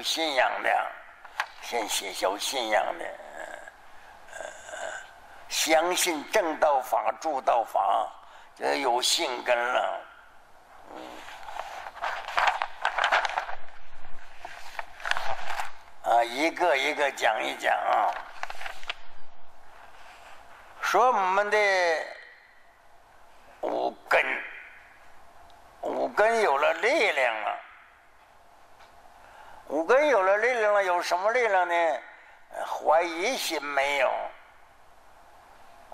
有信仰的，先写有信仰的，相信正道法、助道法，这有信根了。啊，一个一个讲一讲啊。说我们的五根，五根有了力量了。五根有了力量了，有什么力量呢？怀疑心没有。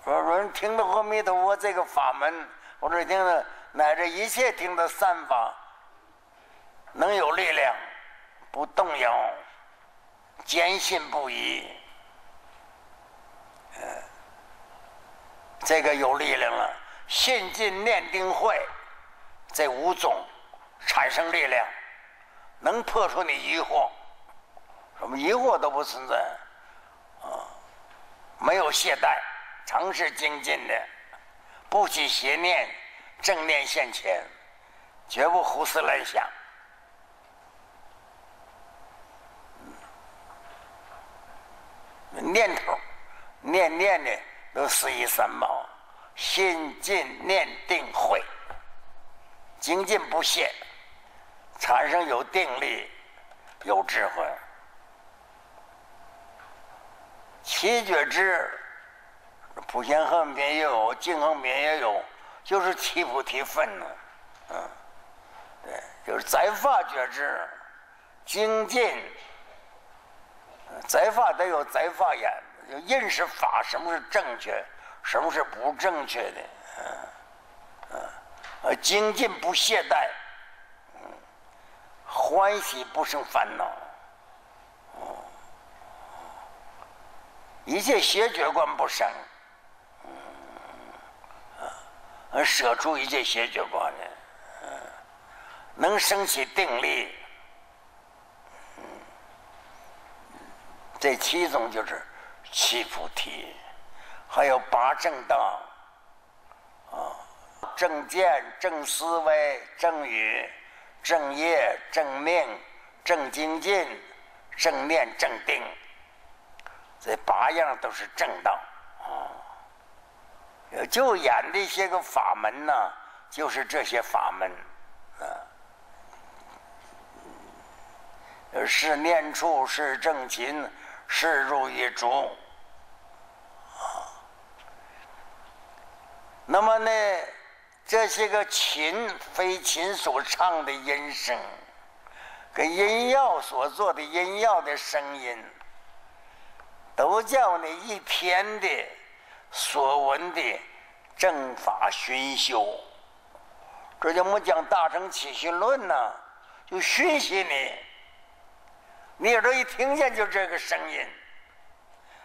说人听到阿弥陀佛这个法门，或者听到乃至一切听到三法，能有力量，不动摇，坚信不疑。这个有力量了，信进念定慧，这五种产生力量，能破除你疑惑，什么疑惑都不存在，啊，没有懈怠，常是精进的，不起邪念，正念现前，绝不胡思乱想，念头，念念的。都是一三宝，心静念定慧，精进不懈，产生有定力，有智慧。七觉之，普贤横品也有，净横品也有，就是提菩提分呢。嗯，对，就是在法觉知，精进，在法得有在法眼。认识法，什么是正确，什么是不正确的？嗯嗯，呃，精进不懈怠，欢喜不生烦恼，一切邪觉观不生，嗯，啊，舍出一切邪觉观呢，嗯，能升起定力，嗯，这七种就是。七菩提，还有八正道，啊，正见、正思维、正语、正业、正命、正精进、正念、正定，这八样都是正道。啊。就演这些个法门呢，就是这些法门。啊，是念处，是正勤，是入一主。那么呢，这些个琴非琴所唱的音声，跟音药所做的音药的声音，都叫你一天的所闻的正法熏修。这就我们讲《大乘起信论》呢，就熏习你，你耳朵一听见就这个声音，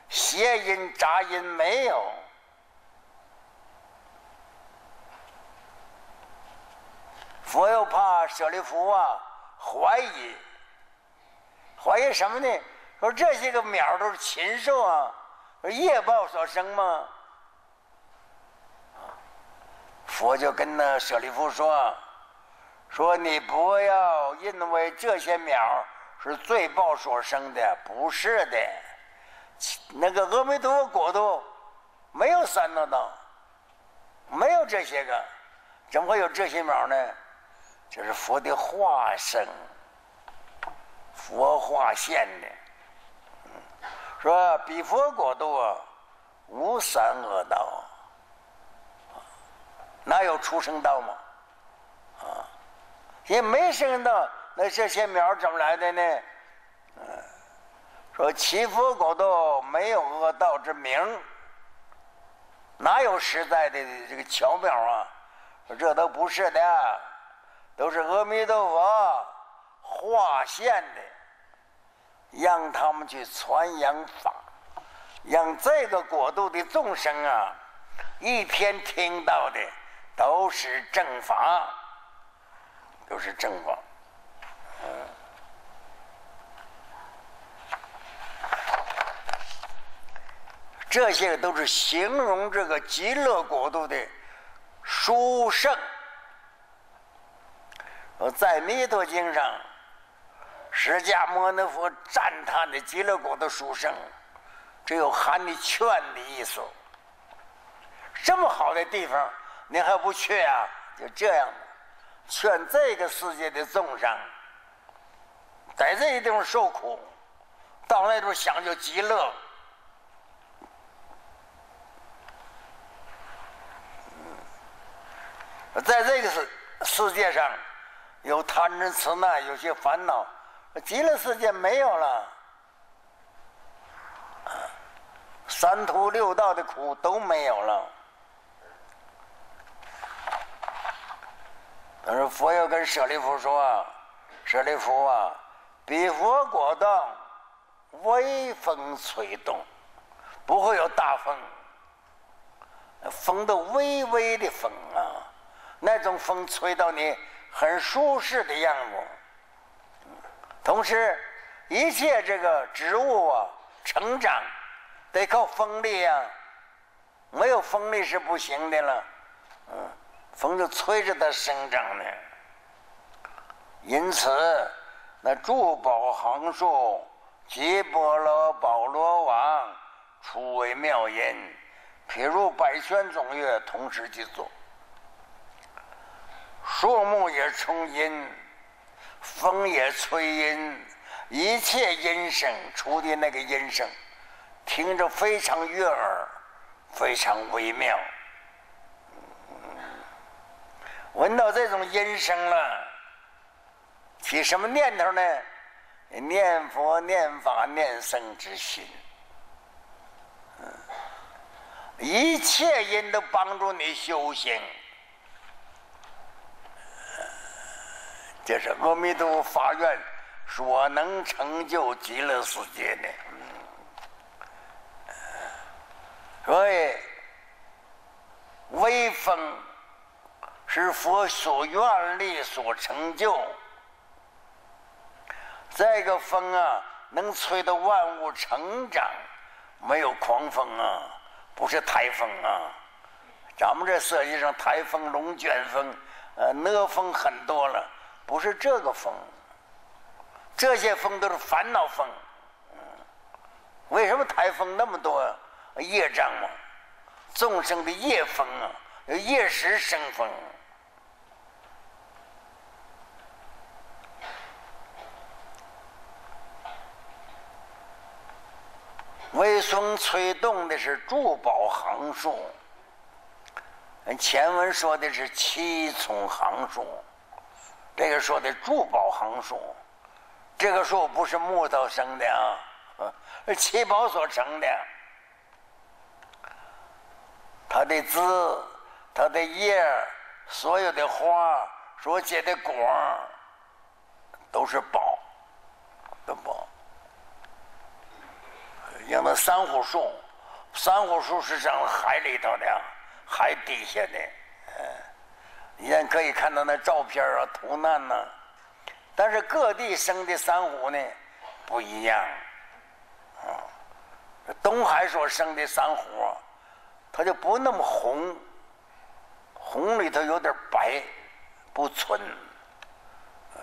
谐音杂音没有。佛又怕舍利弗啊怀疑，怀疑什么呢？说这些个鸟都是禽兽啊，业报所生吗？佛就跟那舍利弗说：“说你不要因为这些鸟是罪报所生的，不是的。那个阿弥陀佛国度没有三恶道，没有这些个，怎么会有这些鸟呢？”这是佛的化身，佛化现的。嗯说比佛国度啊，无三恶道，哪有出生道嘛？啊，也没生道，那这些苗怎么来的呢？嗯，说其佛国度没有恶道之名，哪有实在的这个巧妙啊？这都不是的。都是阿弥陀佛化现的，让他们去传扬法，让这个国度的众生啊，一天听到的都是正法，都是正法。这些都是形容这个极乐国度的殊胜。在《弥陀经》上，释迦牟尼佛赞叹的极乐国的书生，只有喊你劝的意思。这么好的地方，你还不去啊？就这样，劝这个世界的众生，在这些地方受苦，到那地方享就极乐。在这个世世界上，有贪嗔痴慢，有些烦恼，极乐世界没有了，三途六道的苦都没有了。但是佛要跟舍利弗说：“舍利弗啊，彼佛果道微风吹动，不会有大风，风都微微的风啊。”那种风吹到你很舒适的样子，同时一切这个植物啊成长得靠风力呀，没有风力是不行的了。嗯，风就催着它生长呢。因此，那珠宝行树、吉波罗宝罗王初为妙音，譬如百轩总乐同时去做。树木也充音，风也吹音，一切音声出的那个音声，听着非常悦耳，非常微妙。闻到这种音声了，起什么念头呢？念佛、念法、念僧之心。一切音都帮助你修行。这是阿弥陀佛发愿所能成就极乐世界的，所以微风是佛所愿力所成就。这个风啊，能吹得万物成长，没有狂风啊，不是台风啊。咱们这世界上台风、龙卷风、呃，哪风很多了。不是这个风，这些风都是烦恼风。为什么台风那么多业障嘛？众生的业风啊，业时生风。微风吹动的是珠宝行树，前文说的是七重行树。这个说的珠宝行树，这个树不是木头生的啊，是七宝所成的。它的枝、它的叶、所有的花、所结的果，都是宝，的宝。像那珊瑚树，珊瑚树是长海里头的，海底下的，你也可以看到那照片啊，图案呐。但是各地生的珊瑚呢不一样，啊，东海所生的珊瑚，它就不那么红，红里头有点白，不纯。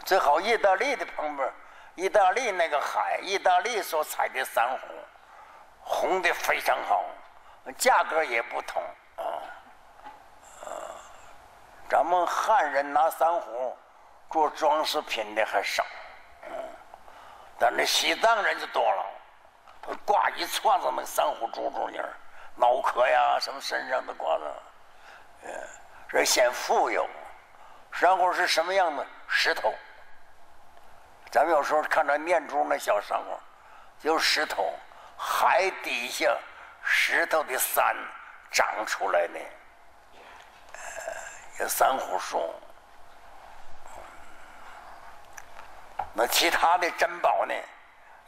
最好意大利的旁边，意大利那个海，意大利所采的珊瑚，红的非常好，价格也不同。咱们汉人拿珊瑚做装饰品的还少，嗯，但那西藏人就多了，他挂一串子那珊瑚珠珠呢，脑壳呀什么身上都挂着，嗯，这显富有。珊瑚是什么样的？石头。咱们有时候看到念珠那小珊瑚，就是石头，海底下石头的山长出来的。这珊瑚树，那其他的珍宝呢，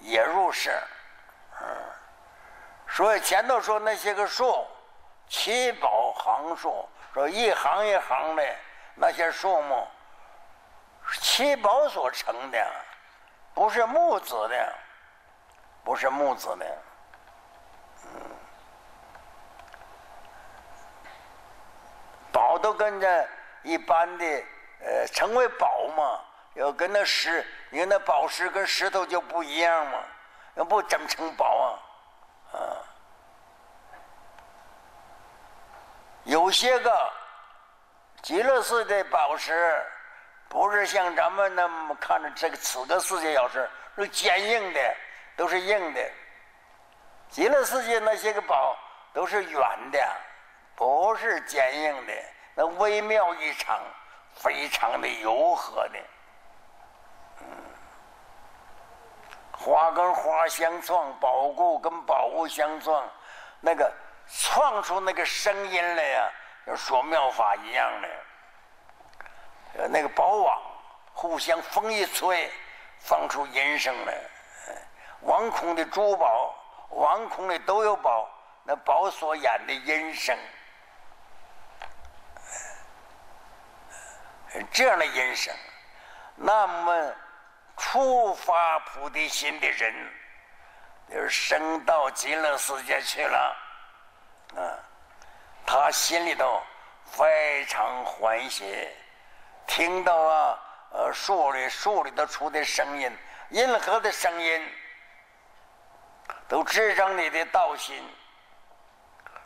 也入世。嗯，所以前头说那些个树，七宝行树，说一行一行的那些树木，七宝所成的，不是木子的，不是木子的。都跟着一般的，呃，成为宝嘛，要跟那石你看那宝石跟石头就不一样嘛，要不怎么成宝啊？啊，有些个极乐寺的宝石，不是像咱们那么看着这个此个世界要是是坚硬的，都是硬的。极乐世界那些个宝都是圆的，不是坚硬的，那微妙异常，非常的柔和的。花跟花相撞，宝物跟宝物相撞，那个创出那个声音来呀，就说妙法一样的。呃，那个宝网互相风一吹，放出音声来。王空的珠宝，王空的都有宝，那宝所演的音声，这样的人生，那么。初发菩提心的人，就是升到极乐世界去了，啊，他心里头非常欢喜，听到啊，呃，树里树里头出的声音，任何的声音，都支撑你的道心，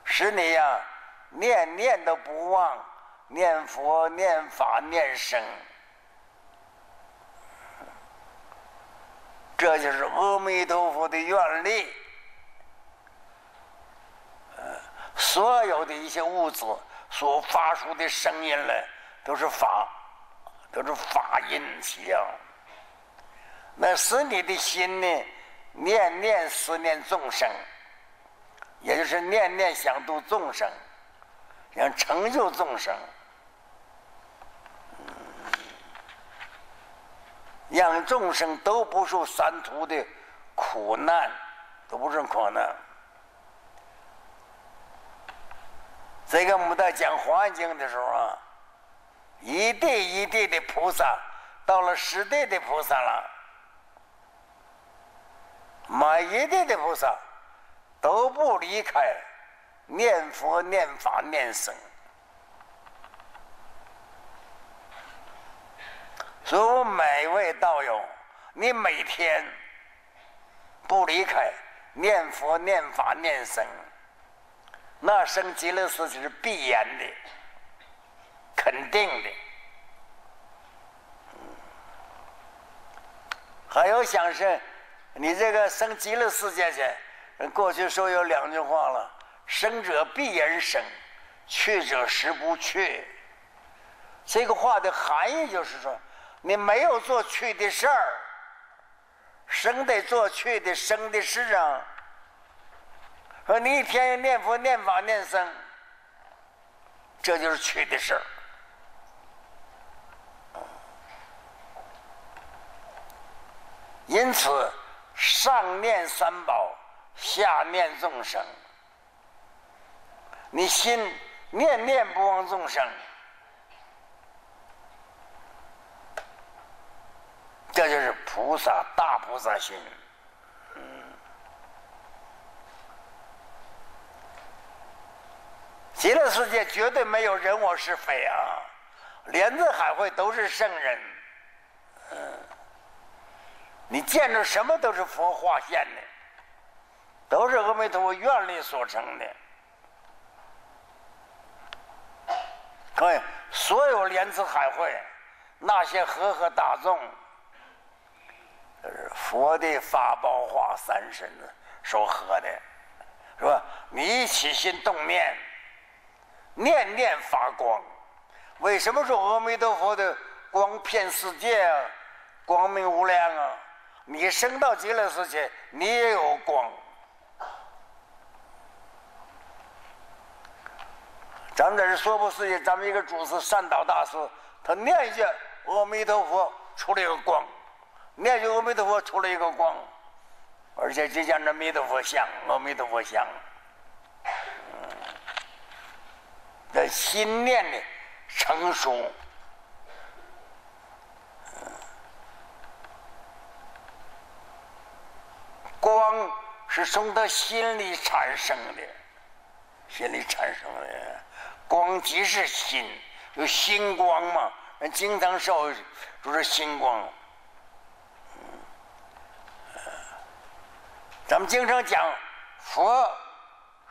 使你呀念念都不忘，念佛、念法、念僧。这就是阿弥陀佛的愿力，所有的一些物质所发出的声音来，都是法，都是法音响。那使你的心呢，念念思念众生，也就是念念想度众生，想成就众生。让众生都不受三途的苦难，都不受苦难。这个我们在讲《华严经》的时候啊，一地一地的菩萨，到了十地的菩萨了，每一地的菩萨都不离开念佛、念法、念僧。所以每位道友，你每天不离开念佛、念法、念僧，那生极乐世界是必然的、肯定的。还有想是，你这个生极乐世界去，过去说有两句话了：生者必然生，去者实不去。这个话的含义就是说。你没有做去的事儿，生得做去的生的事啊。说你一天念佛、念法、念僧，这就是去的事儿。因此，上念三宝，下念众生。你心念念不忘众生。这就是菩萨大菩萨心，嗯，极乐世界绝对没有人我是非啊，莲子海会都是圣人，嗯，你见着什么都是佛化现的，都是阿弥陀佛愿力所成的，各位，所有莲子海会那些和合大众。佛的法宝化三身说喝的，是吧？你起心动念，念念发光。为什么说阿弥陀佛的光遍世界啊？光明无量啊！你升到极乐世界，你也有光。咱们在这是说不是，咱们一个主持善导大师，他念一句阿弥陀佛，出了一个光。念句阿弥陀佛，出了一个光，而且就像那弥陀佛像，阿弥陀佛像，的心念的成熟，光是从他心里产生的，心里产生的。光即是心，有心光嘛？经常说就是心光。咱们经常讲佛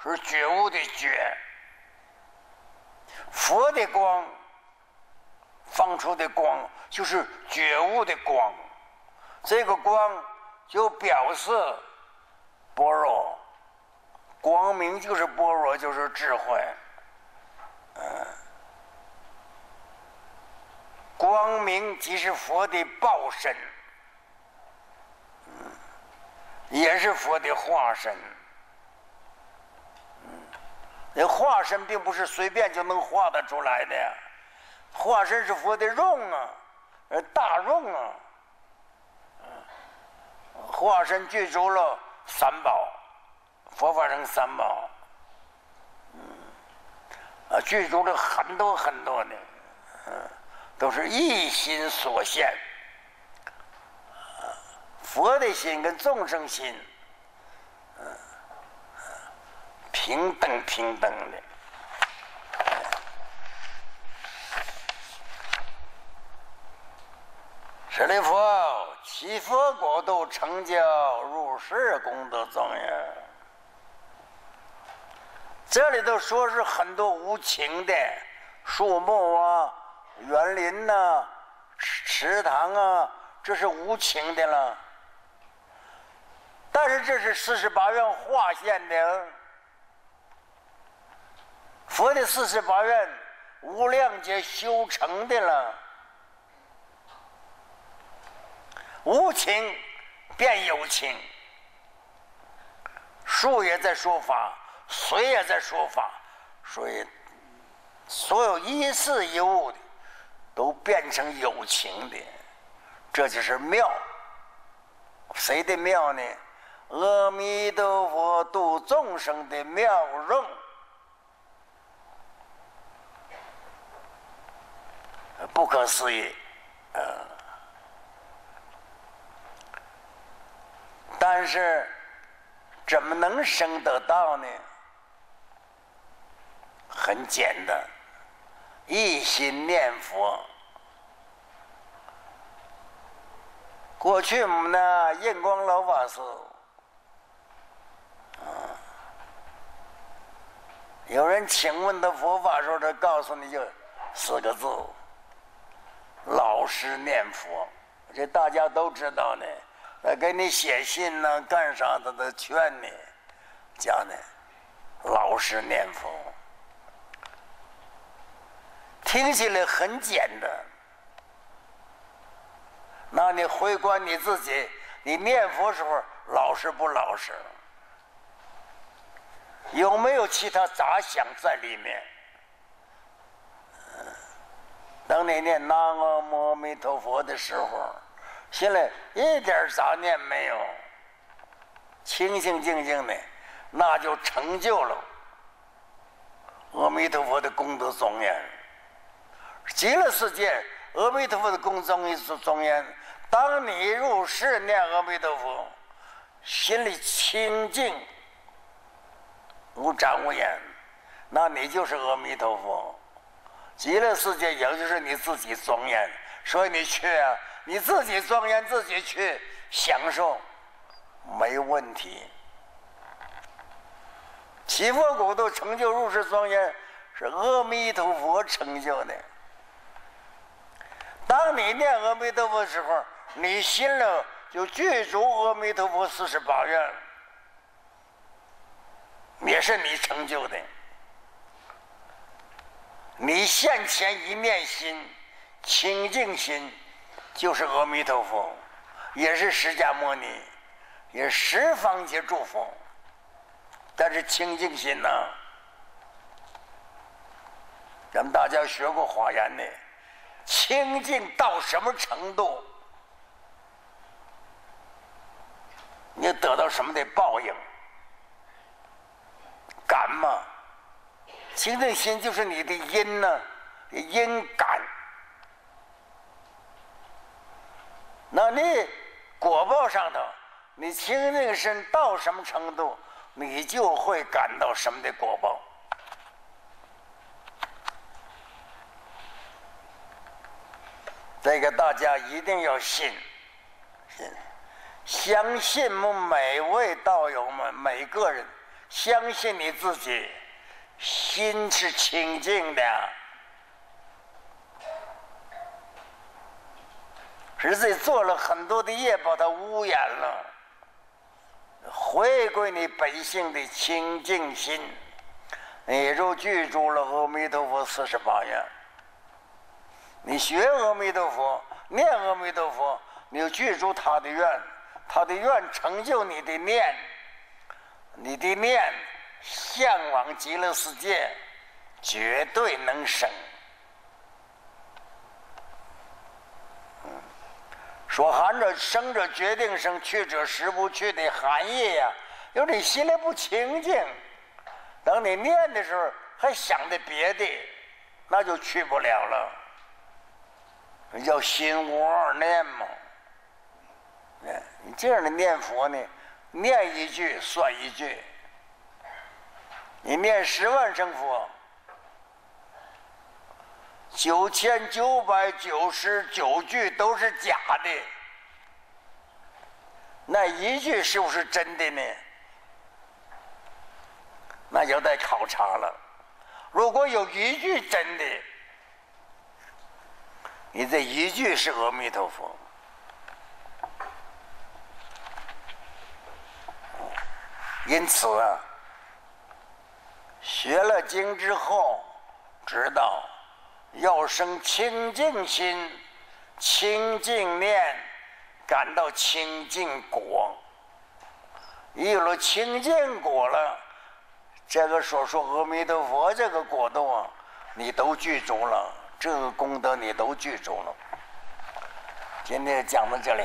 是觉悟的觉，佛的光放出的光就是觉悟的光，这个光就表示般若，光明就是般若，就是智慧，嗯，光明即是佛的报身。也是佛的化身，那化身并不是随便就能画得出来的，化身是佛的容啊，呃，大容啊，化身具足了三宝，佛法生三宝，啊，具足了很多很多的，嗯，都是一心所现。佛的心跟众生心，嗯，平等平等的。舍利弗，其佛国度成就入世功德庄严。这里头说是很多无情的树木啊、园林呐、池池塘啊，这是无情的了。但是这是四十八愿化现的，佛的四十八愿无量劫修成的了，无情变有情，树也在说法，水也在说法，所以所有一事一物的都变成有情的，这就是妙。谁的妙呢？阿弥陀佛度众生的妙用，不可思议，啊！但是怎么能生得到呢？很简单，一心念佛。过去我们呢，印光老法师。有人请问他佛法时候，他告诉你就四个字：老实念佛。这大家都知道呢。他给你写信呢，干啥他都劝你讲呢，老实念佛。听起来很简单，那你回观你自己，你念佛时候老实不老实？有没有其他杂想在里面？当你念南无阿弥陀佛的时候，心里一点杂念没有，清清静静的，那就成就了阿弥陀佛的功德庄严。极乐世界，阿弥陀佛的功德庄严。当你入世念阿弥陀佛，心里清净。无障无眼，那你就是阿弥陀佛。极乐世界也就是你自己庄严，所以你去啊，你自己庄严，自己去享受，没问题。七佛国度成就入世庄严，是阿弥陀佛成就的。当你念阿弥陀佛的时候，你心里就具足阿弥陀佛四十八愿。也是你成就的。你现前一面心，清净心，就是阿弥陀佛，也是释迦牟尼，也十方皆诸佛。但是清净心呢？咱们大家学过华严的，清净到什么程度，你得到什么的报应？感嘛，清净心就是你的因呢，因感。那你果报上头，你清净身到什么程度，你就会感到什么的果报。这个大家一定要信，信，相信我们每位道友们，每个人，相信你自己，心是清净的，是自己做了很多的业，把它污染了。回归你本性的清净心，你就记住了阿弥陀佛四十八愿。你学阿弥陀佛，念阿弥陀佛，你就记住他的愿，他的愿成就你的念，你的念向往极乐世界，绝对能生。说含着生者决定生，去者实不去的含义呀，有你心里不清净，等你念的时候还想着别的，那就去不了了。叫心无二念嘛，你这样的念佛呢，念一句算一句。你念十万声佛，九千九百九十九句都是假的，那一句是不是真的呢？那就得考察了。如果有一句真的。你这一句是阿弥陀佛，因此啊，学了经之后，知道要生清净心、清净念，感到清净果。有了清净果了，这个所说阿弥陀佛这个果动啊，你都具足了。这个功德你都具足了，今天讲到这里。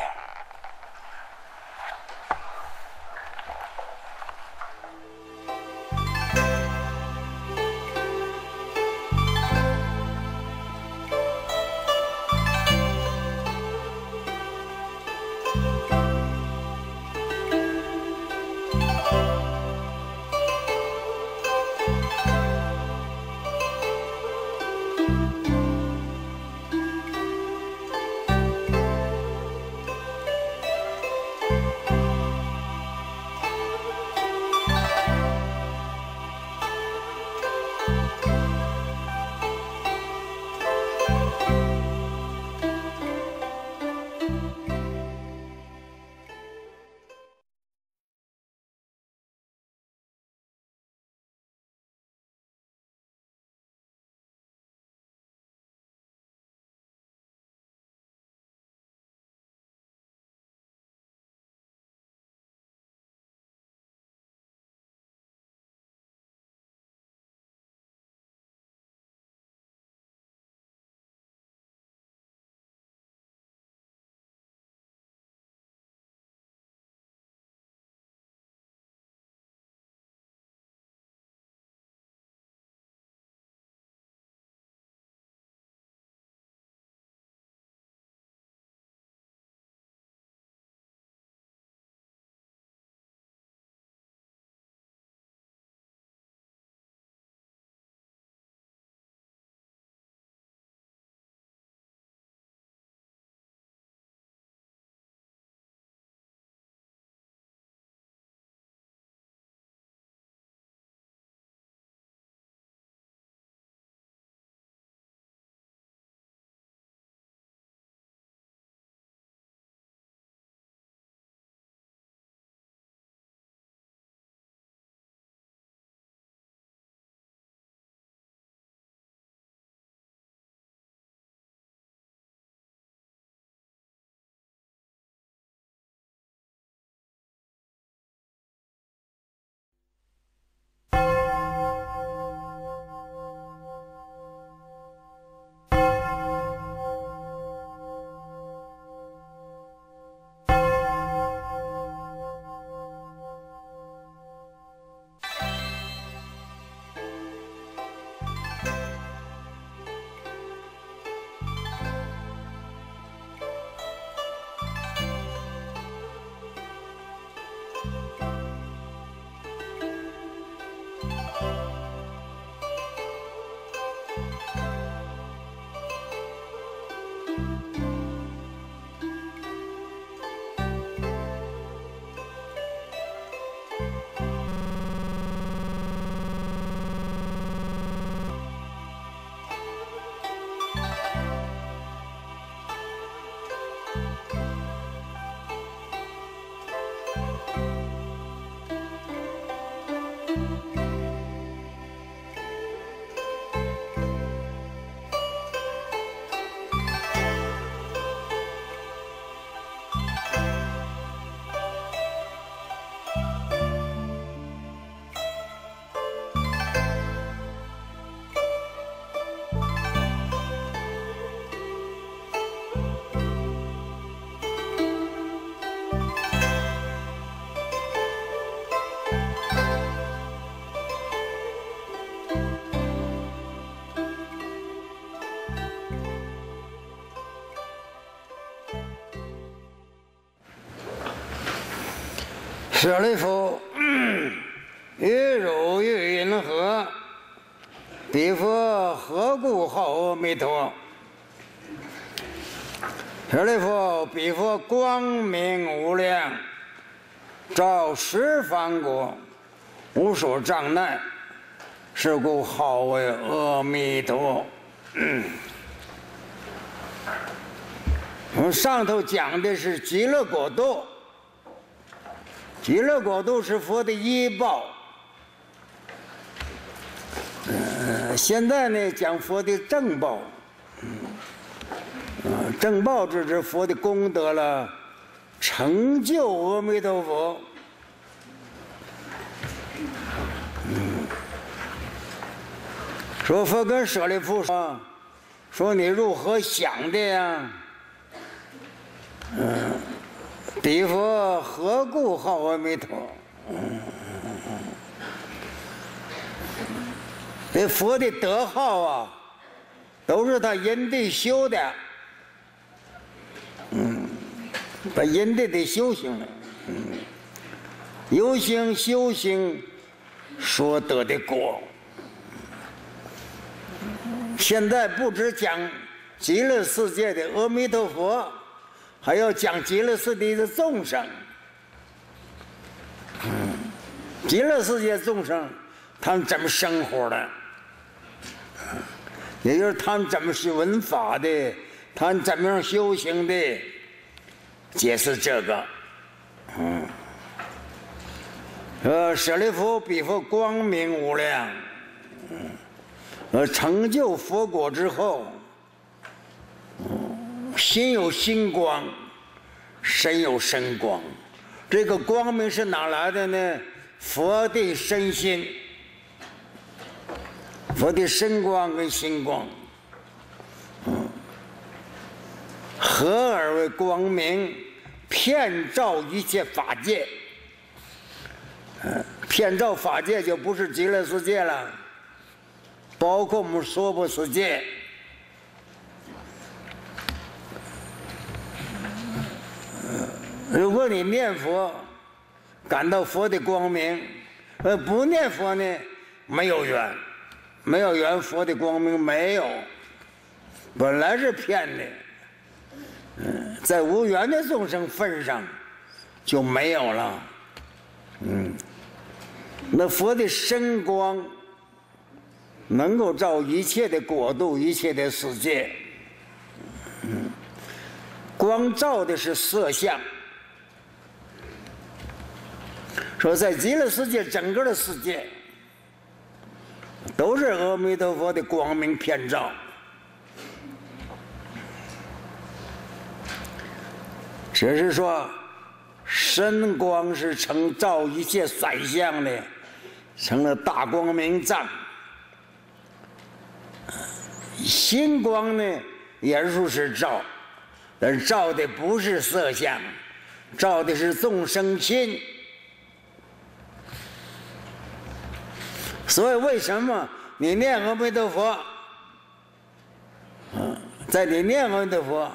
舍利弗，于汝于云何？彼佛何故号阿弥陀？舍利弗，彼佛光明无量，照十方国，无所障碍，是故号为阿弥陀。我们上头讲的是极乐国度。极乐国度是佛的依报，呃，现在呢讲佛的正报，嗯，正报就是佛的功德了，成就阿弥陀佛。嗯，说佛跟舍利弗说，说你如何想的呀？嗯。彼佛何故号阿弥陀？这佛的德号啊，都是他因地修的。嗯，把因地的修行了。嗯，有行修行所得的果。现在不止讲极乐世界的阿弥陀佛。还要讲极乐世界的众生，极乐世界众生他们怎么生活的？也就是他们怎么是文法的，他们怎么样修行的？解释这个，嗯，呃，舍利弗，彼佛光明无量，嗯，呃，成就佛果之后。心有心光，身有身光，这个光明是哪来的呢？佛的身心，佛的身光跟心光，嗯，合而为光明，遍照一切法界。嗯，遍照法界就不是极乐世界了，包括我们娑婆世界。如果你念佛，感到佛的光明；呃，不念佛呢，没有缘，没有缘，佛的光明没有，本来是骗的。嗯，在无缘的众生份上就没有了。嗯，那佛的身光能够照一切的国度、一切的世界。嗯，光照的是色相。说在极乐世界，整个的世界都是阿弥陀佛的光明遍照。只是说，身光是成照一切散相的，成了大光明藏；心光呢，也如是照，但照的不是色相，照的是众生心。所以，为什么你念阿弥陀佛？在你念阿弥陀佛，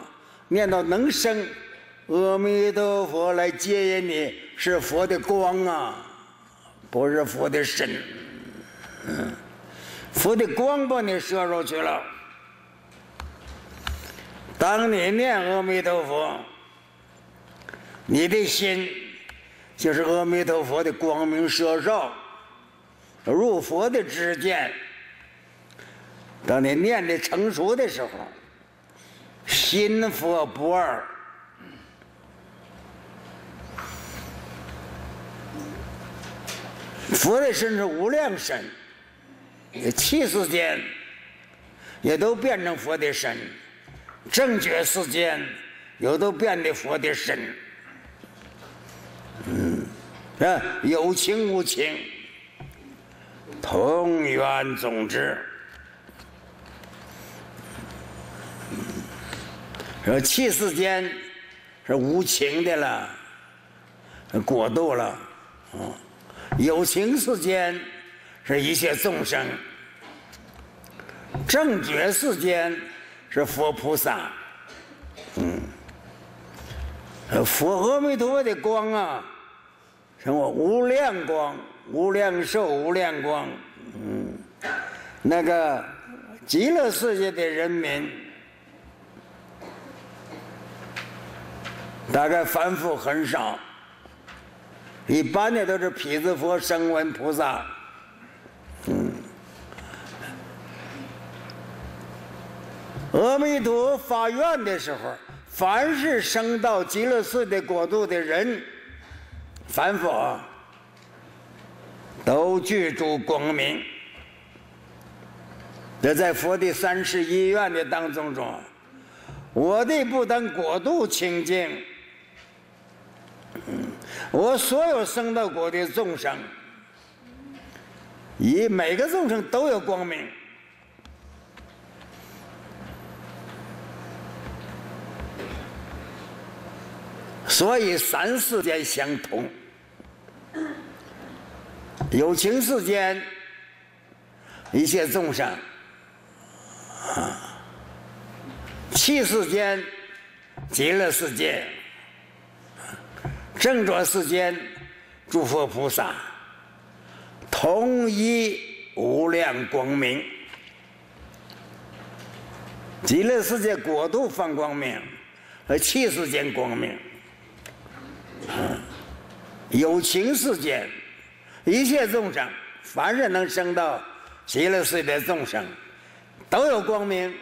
念到能生阿弥陀佛来接引你，是佛的光啊，不是佛的身。嗯，佛的光把你射出去了。当你念阿弥陀佛，你的心就是阿弥陀佛的光明摄受，入佛的知见。等你念的成熟的时候，心佛不二。佛的身是无量身，气世间也都变成佛的身，正觉世间也都变得佛的身。嗯，啊，有情无情，同源总之。说气世间是无情的了，过度了，啊。有情世间是一切众生，正觉世间是佛菩萨，嗯，佛阿弥陀佛的光啊，什么无量光、无量寿、无量光，嗯，那个极乐世界的人民，大概凡夫很少。一般的都是毗子佛、声闻菩萨，嗯，阿弥陀发愿的时候，凡是生到极乐寺的国度的人，凡夫都具足光明。这在佛的三十一愿的当中中，我的不但国度清净。我所有生到国的众生，以每个众生都有光明，所以三世间相通，有情世间一切众生，啊，气世间极乐世界。正转世间诸佛菩萨，同一无量光明，极乐世界国度放光明，和气世间光明，有情世间一切众生，凡是能生到极乐世界的众生，都有光明。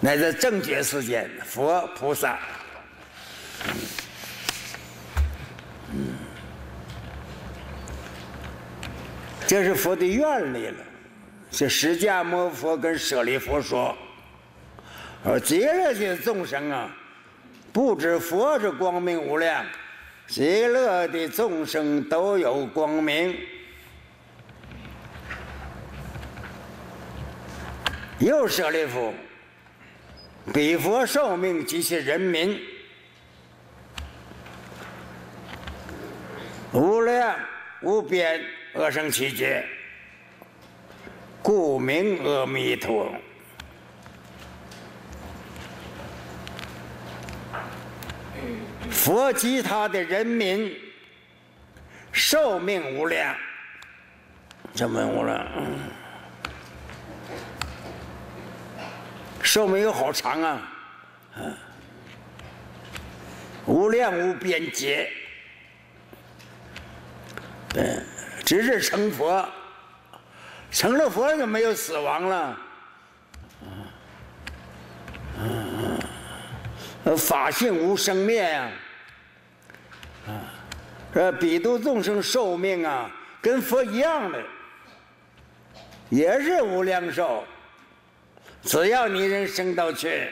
乃至正觉世间佛菩萨。嗯，这是佛的愿力了。是释迦牟佛跟舍利佛说：“而极乐界众生啊，不止佛是光明无量，极乐的众生都有光明。又舍利弗，彼佛寿命及其人民。”无量无边恶生其劫，故名阿弥陀。佛及他的人民寿命无量，怎么无量？寿命有好长啊！无量无边劫。对，只是成佛，成了佛就没有死亡了。法性无生灭呀，啊，这彼度众生寿命啊，跟佛一样的，也是无量寿。只要你人生到去，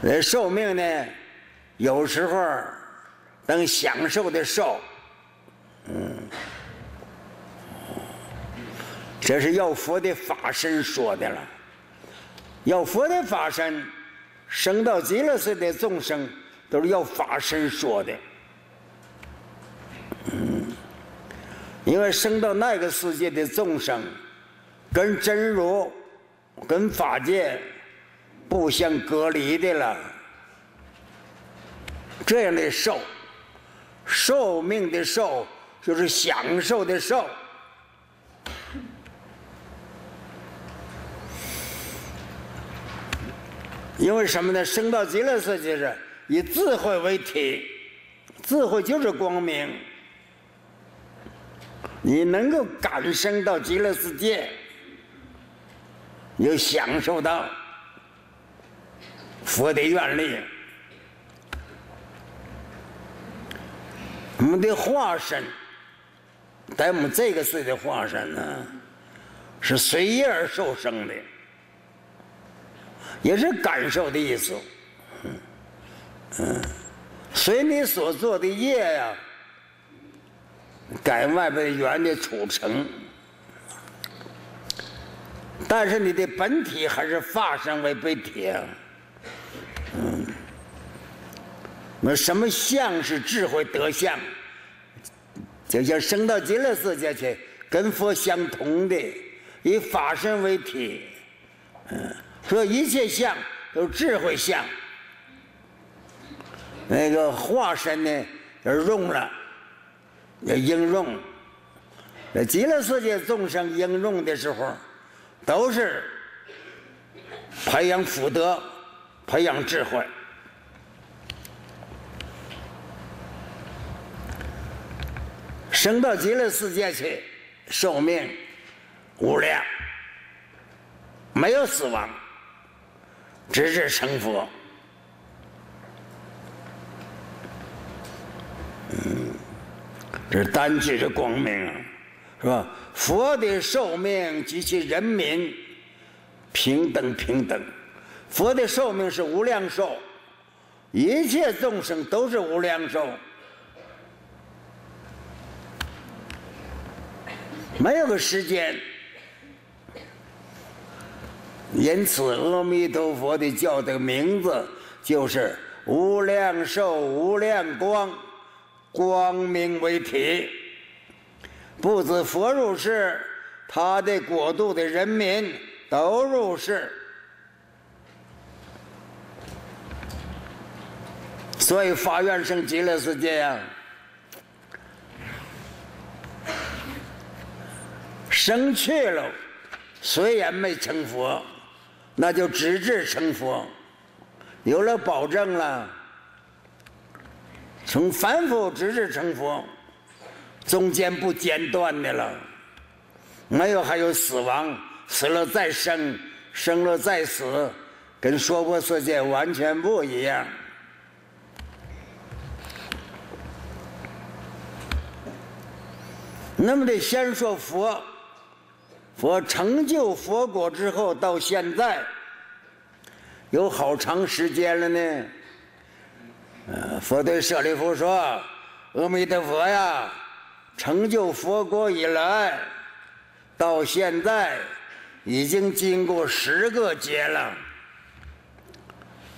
那寿命呢，有时候。能享受的寿，嗯，这是要佛的法身说的了。要佛的法身，生到极乐世的众生，都是要法身说的。嗯，因为生到那个世界的众生，跟真如、跟法界不相隔离的了，这样的寿。寿命的寿就是享受的寿，因为什么呢？升到极乐世界是以智慧为体，智慧就是光明。你能够感生到极乐世界，又享受到佛的愿力。我们的化身，在我们这个世界的化身呢，是随业而受生的，也是感受的意思。嗯，嗯随你所做的业呀。改外边缘的促成，但是你的本体还是化身为本体啊。嗯，那什么相是智慧德相？就像升到极乐世界去，跟佛相同的，以法身为体。嗯，说一切相都智慧相，那个化身呢，而用了。要应用，那极乐世界众生应用的时候，都是培养福德、培养智慧。升到极乐世界去，寿命无量，没有死亡，直至成佛。这单指的光明，是吧？佛的寿命及其人民平等平等，佛的寿命是无量寿，一切众生都是无量寿，没有个时间。因此，阿弥陀佛的叫的名字就是无量寿、无量光。光明为体，不止佛入世，他的国度的人民都入世。所以发愿生极乐世界呀，生去了，虽然没成佛，那就直至成佛，有了保证了。从凡夫直至成佛，中间不间断的了，没有还有死亡，死了再生，生了再死，跟娑婆世界完全不一样。那么得先说佛，佛成就佛果之后到现在，有好长时间了呢。呃，佛对舍利弗说：“阿弥陀佛呀，成就佛国以来，到现在已经经过十个劫了。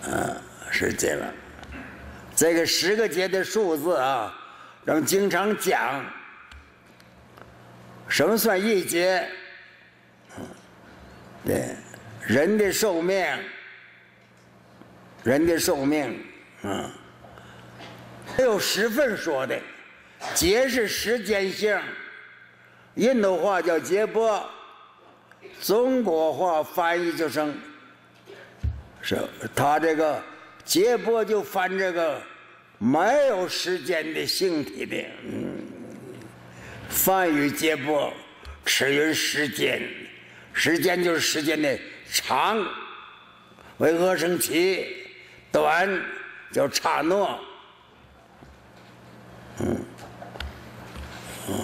嗯，十劫了。这个十个劫的数字啊，咱们经常讲，什么算一劫？对，人的寿命，人的寿命，嗯。”还有时分说的，劫是时间性，印度话叫劫波，中国话翻译就成，是他这个劫波就翻这个没有时间的性体的，嗯，翻译劫波，持于时间，时间就是时间的长，为合成期，短叫刹那。嗯，嗯，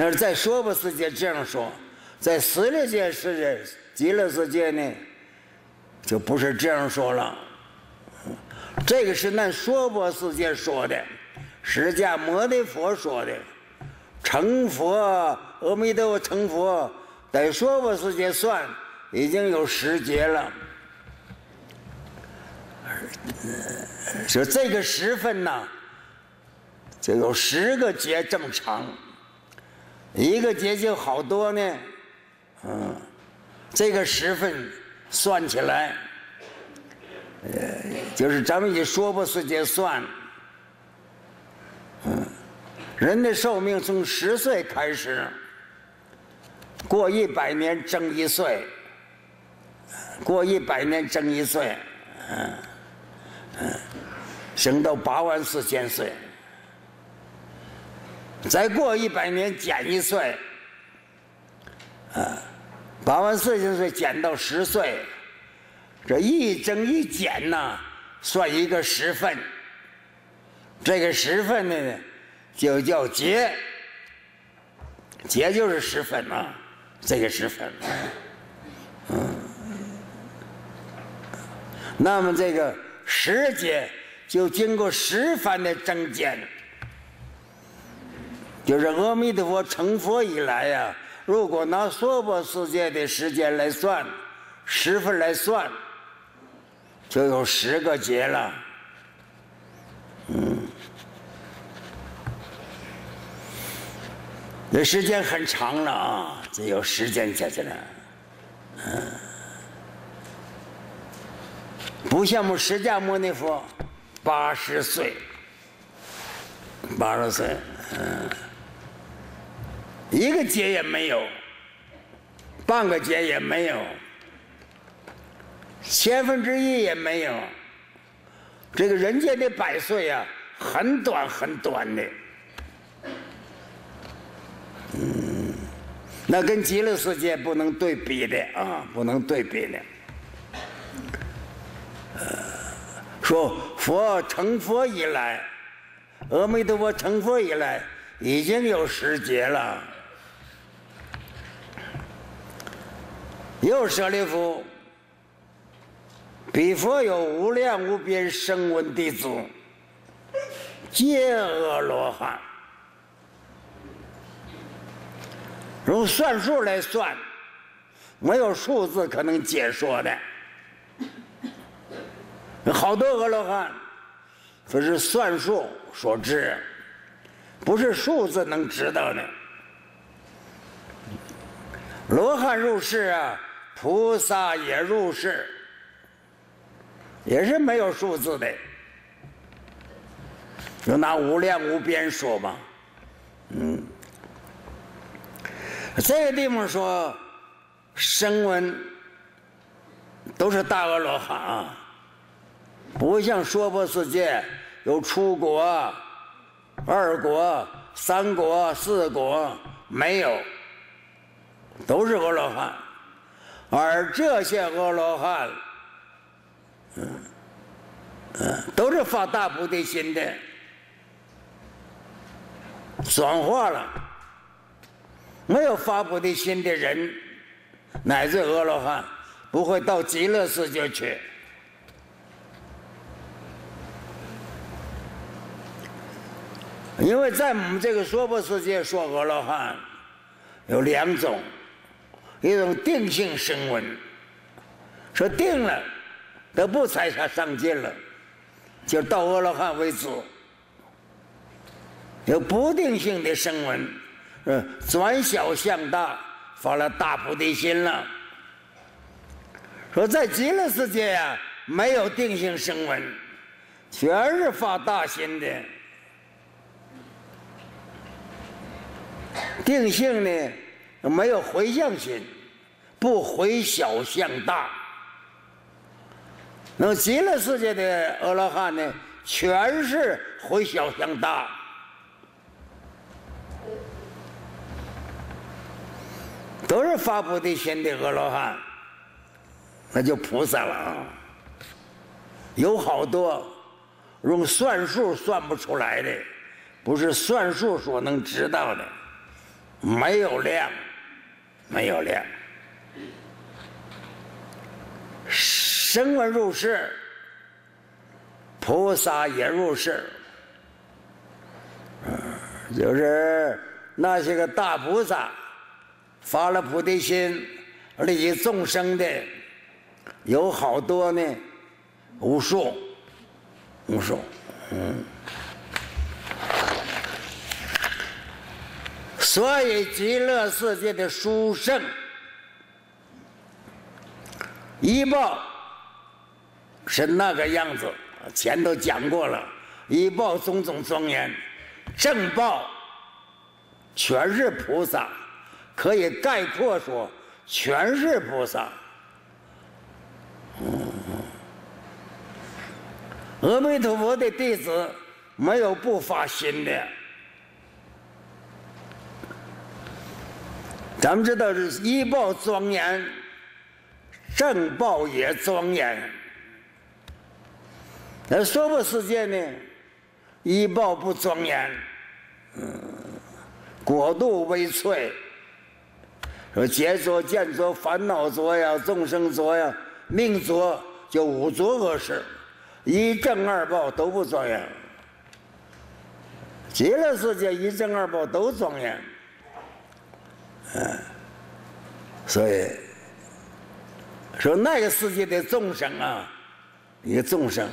那是在娑婆世界这样说，在十六界世界、极乐世界呢，就不是这样说了。这个是那娑婆世界说的，释迦牟尼佛说的，成佛，阿弥陀佛成佛，在娑婆世界算已经有十劫了。说这个时分呢？就有十个劫这么长，一个节就好多呢，嗯，这个时分算起来，呃，就是咱们以说不世界算，嗯，人的寿命从十岁开始，过一百年增一岁，过一百年增一岁，嗯嗯，行到八万四千岁，再过一百年减一岁，啊，八万四千岁减到十岁，这一增一减呢，算一个十分，这个十分呢，就叫劫，劫就是十分嘛，这个十分，嗯。那么这个时节就经过十番的增减，就是阿弥陀佛成佛以来呀，如果拿娑婆世界的时间来算，十分来算，就有十个劫了。嗯，这时间很长了啊，这有时间加起来，嗯。不像我们释迦牟尼佛，八十岁，八十岁，嗯，一个劫也没有，半个劫也没有，千分之一也没有。这个人间的百岁啊，很短很短的，嗯，那跟极乐世界不能对比的啊，不能对比的。说佛成佛以来，阿弥陀佛成佛以来，已经有十劫了。又舍利弗，彼佛有无量无边声闻弟子，皆阿罗汉。用算数来算，没有数字可能解说的。好多阿罗汉，这是算术所知，不是数字能知道的。罗汉入世啊，菩萨也入世，也是没有数字的。就拿无量无边说吧，嗯，这个地方说声闻都是大阿罗汉啊。不像娑婆世界有出国、二国、三国、四国，没有，都是阿罗汉。而这些阿罗汉，嗯嗯，都是发大菩提心的，转化了。没有发菩提心的人，乃至阿罗汉，不会到极乐世界去。因为在我们这个娑婆世界说阿罗汉有两种，一种定性声闻，说定了都不再下上进了，就到阿罗汉为止；有不定性的声闻，呃，转小向大，发了大菩提心了。说在极乐世界呀，没有定性声闻，全是发大心的。定性呢，没有回向心，不回小向大。那极乐世界的阿罗汉呢，全是回小向大，都是发菩提心的阿罗汉，那就菩萨了啊。有好多用算术算不出来的，不是算术所能知道的。没有量，没有了。声闻入世，菩萨也入世。就是那些个大菩萨发了菩提心，利益众生的，有好多呢，无数，无数，嗯。所以极乐世界的殊胜一报是那个样子，前头讲过了，一报种种庄严，正报全是菩萨，可以概括说全是菩萨。阿弥陀佛的弟子没有不发心的。咱们知道是医报庄严，正报也庄严。那娑婆世界呢？医报不庄严，嗯，果度微脆。说劫作、见作、烦恼作呀，众生作呀，命作，就五浊恶世，一正二报都不庄严。极乐世界一正二报都庄严。嗯，所以说那个世界的众生啊，一个众生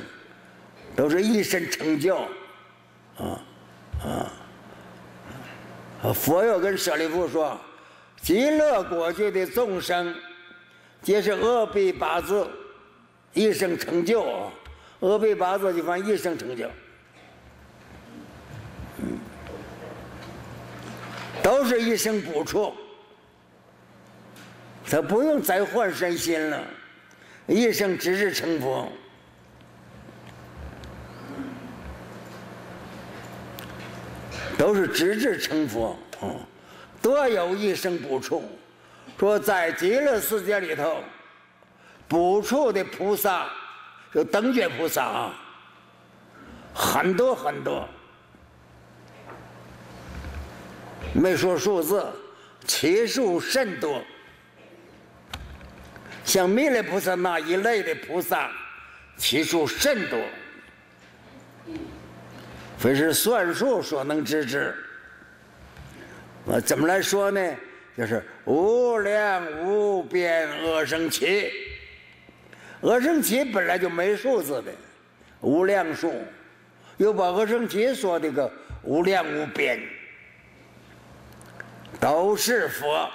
都是一生成就，啊啊，佛又跟舍利弗说，极乐国界的众生皆是阿鼻八字一生成就，阿鼻八字就翻一生成就，都是一生补处。他不用再换身心了，一生直至成佛，都是直至成佛，嗯，多有一生补处。说在极乐世界里头，补处的菩萨，就等觉菩萨啊，很多很多，没说数字，其数甚多。像弥勒菩萨那一类的菩萨，其数甚多，非是算数所能知之。我怎么来说呢？就是无量无边阿僧祇，阿僧祇本来就没数字的，无量数，又把阿僧祇说的个无量无边，都是佛。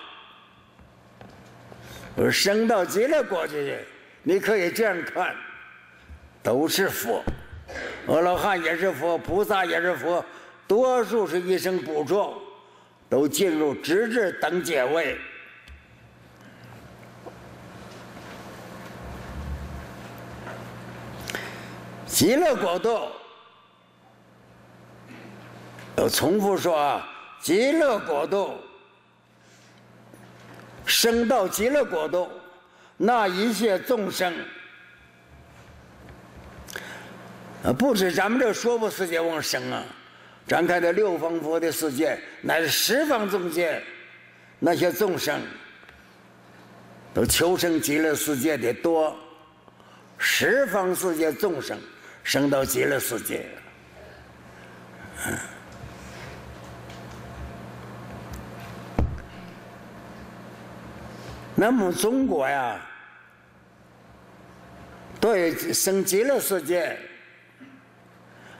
而升到极乐国去，你可以这样看，都是佛，阿罗汉也是佛，菩萨也是佛，多数是一生补处，都进入直至等解位。极乐国度，要重复说啊，极乐国度。升到极乐国度，那一切众生，啊，不止咱们这娑婆世界往生啊，展开的六方佛的世界，乃是十方众界，那些众生，都求生极乐世界的多，十方世界众生升到极乐世界，嗯。那么中国呀，对生极乐世界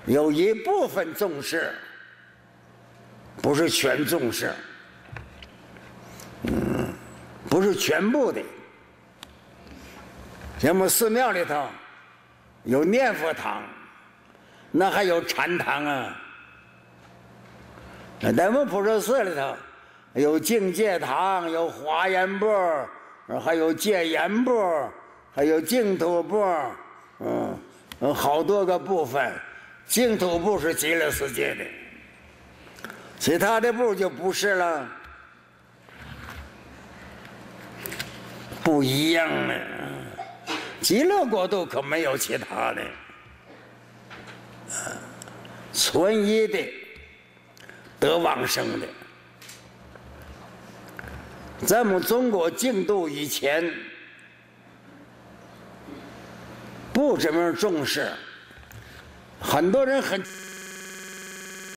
有一部分重视，不是全重视，嗯，不是全部的。咱们寺庙里头有念佛堂，那还有禅堂啊。那咱们普陀寺里头。有净戒堂，有华严部，还有戒严部，还有净土部，嗯，好多个部分。净土部是极乐世界的，其他的部就不是了，不一样了。极乐国度可没有其他的，纯一的，得往生的。在我们中国进度以前，不怎么重视，很多人很。